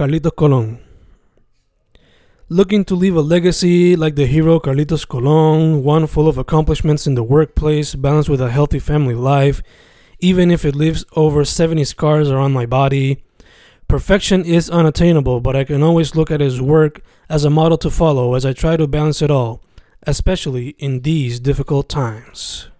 Carlitos Colon. Looking to leave a legacy like the hero Carlitos Colon, one full of accomplishments in the workplace, balanced with a healthy family life, even if it leaves over 70 scars around my body. Perfection is unattainable, but I can always look at his work as a model to follow as I try to balance it all, especially in these difficult times.